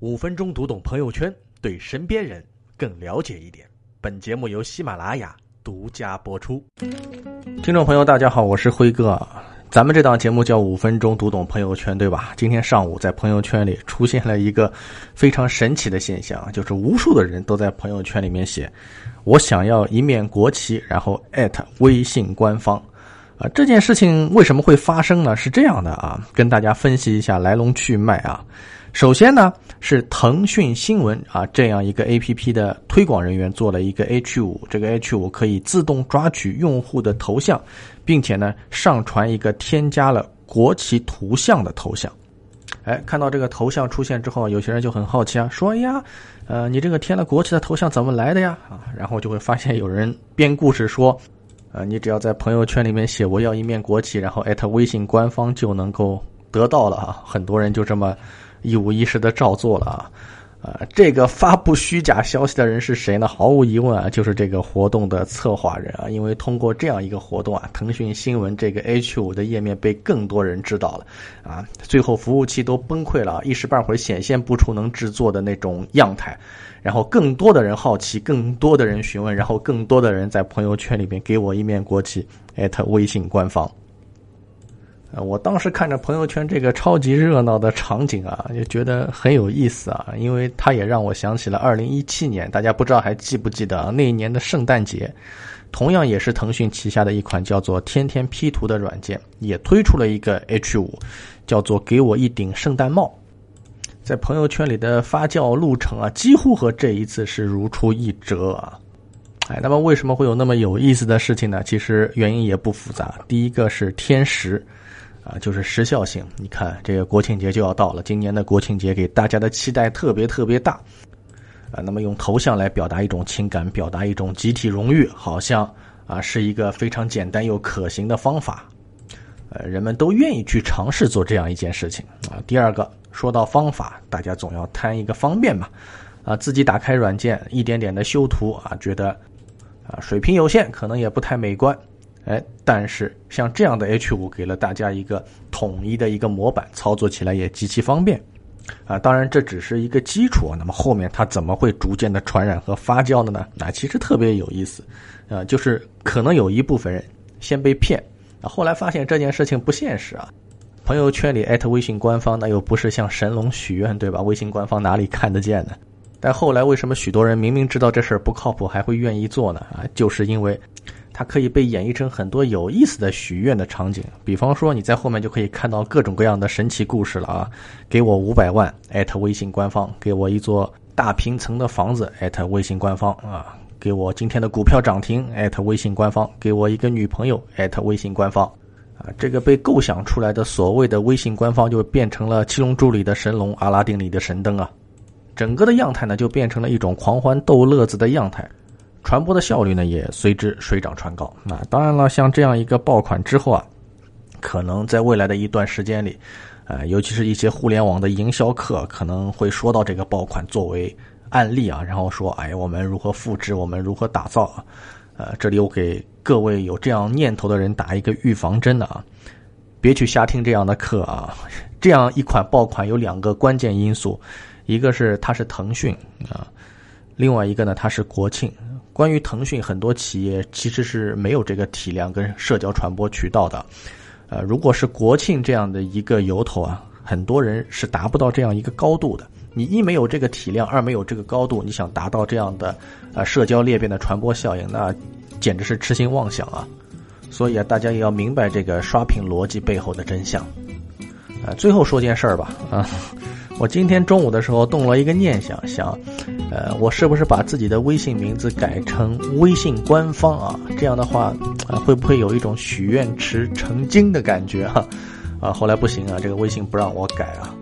五分钟读懂朋友圈，对身边人更了解一点。本节目由喜马拉雅独家播出。听众朋友，大家好，我是辉哥。咱们这档节目叫《五分钟读懂朋友圈》，对吧？今天上午在朋友圈里出现了一个非常神奇的现象，就是无数的人都在朋友圈里面写：“我想要一面国旗，然后艾特微信官方。”啊，这件事情为什么会发生呢？是这样的啊，跟大家分析一下来龙去脉啊。首先呢，是腾讯新闻啊这样一个 A P P 的推广人员做了一个 H 五，这个 H 五可以自动抓取用户的头像，并且呢上传一个添加了国旗图像的头像。哎，看到这个头像出现之后，有些人就很好奇啊，说：“哎呀，呃，你这个添了国旗的头像怎么来的呀？”啊，然后就会发现有人编故事说。呃，你只要在朋友圈里面写我要一面国旗，然后艾特微信官方就能够得到了啊！很多人就这么一五一十的照做了啊！啊，这个发布虚假消息的人是谁呢？毫无疑问啊，就是这个活动的策划人啊！因为通过这样一个活动啊，腾讯新闻这个 H 五的页面被更多人知道了啊，最后服务器都崩溃了，一时半会儿显现不出能制作的那种样态。然后更多的人好奇，更多的人询问，然后更多的人在朋友圈里面给我一面国旗，艾特微信官方。呃，我当时看着朋友圈这个超级热闹的场景啊，就觉得很有意思啊，因为它也让我想起了二零一七年，大家不知道还记不记得啊？那一年的圣诞节，同样也是腾讯旗下的一款叫做“天天 P 图”的软件，也推出了一个 H 五，叫做“给我一顶圣诞帽”。在朋友圈里的发酵路程啊，几乎和这一次是如出一辙啊！哎，那么为什么会有那么有意思的事情呢？其实原因也不复杂。第一个是天时，啊，就是时效性。你看，这个国庆节就要到了，今年的国庆节给大家的期待特别特别大啊。那么用头像来表达一种情感，表达一种集体荣誉，好像啊是一个非常简单又可行的方法。呃，人们都愿意去尝试做这样一件事情啊。第二个。说到方法，大家总要贪一个方便嘛，啊，自己打开软件，一点点的修图啊，觉得啊水平有限，可能也不太美观，哎，但是像这样的 H 五给了大家一个统一的一个模板，操作起来也极其方便，啊，当然这只是一个基础，那么后面它怎么会逐渐的传染和发酵的呢？那其实特别有意思，啊，就是可能有一部分人先被骗，啊，后来发现这件事情不现实啊。朋友圈里艾特微信官方，那又不是向神龙许愿，对吧？微信官方哪里看得见呢？但后来为什么许多人明明知道这事儿不靠谱，还会愿意做呢？啊，就是因为它可以被演绎成很多有意思的许愿的场景。比方说，你在后面就可以看到各种各样的神奇故事了啊！给我五百万，艾特微信官方；给我一座大平层的房子，艾特微信官方啊！给我今天的股票涨停，艾特微信官方；给我一个女朋友，艾特微信官方。啊，这个被构想出来的所谓的微信官方就变成了《七龙珠》里的神龙，阿拉丁里的神灯啊，整个的样态呢就变成了一种狂欢逗乐子的样态，传播的效率呢也随之水涨船高。那当然了，像这样一个爆款之后啊，可能在未来的一段时间里，呃，尤其是一些互联网的营销课可能会说到这个爆款作为案例啊，然后说，哎，我们如何复制，我们如何打造啊。呃，这里我给各位有这样念头的人打一个预防针的啊，别去瞎听这样的课啊。这样一款爆款有两个关键因素，一个是它是腾讯啊，另外一个呢它是国庆。关于腾讯，很多企业其实是没有这个体量跟社交传播渠道的。呃，如果是国庆这样的一个由头啊，很多人是达不到这样一个高度的。你一没有这个体量，二没有这个高度，你想达到这样的，呃，社交裂变的传播效应，那简直是痴心妄想啊！所以啊，大家也要明白这个刷屏逻辑背后的真相。啊，最后说件事儿吧，啊，我今天中午的时候动了一个念想，想，呃，我是不是把自己的微信名字改成微信官方啊？这样的话，会不会有一种许愿池成精的感觉哈？啊，后来不行啊，这个微信不让我改啊。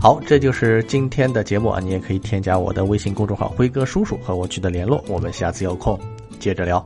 好，这就是今天的节目啊！你也可以添加我的微信公众号“辉哥叔叔”和我取得联络。我们下次有空接着聊。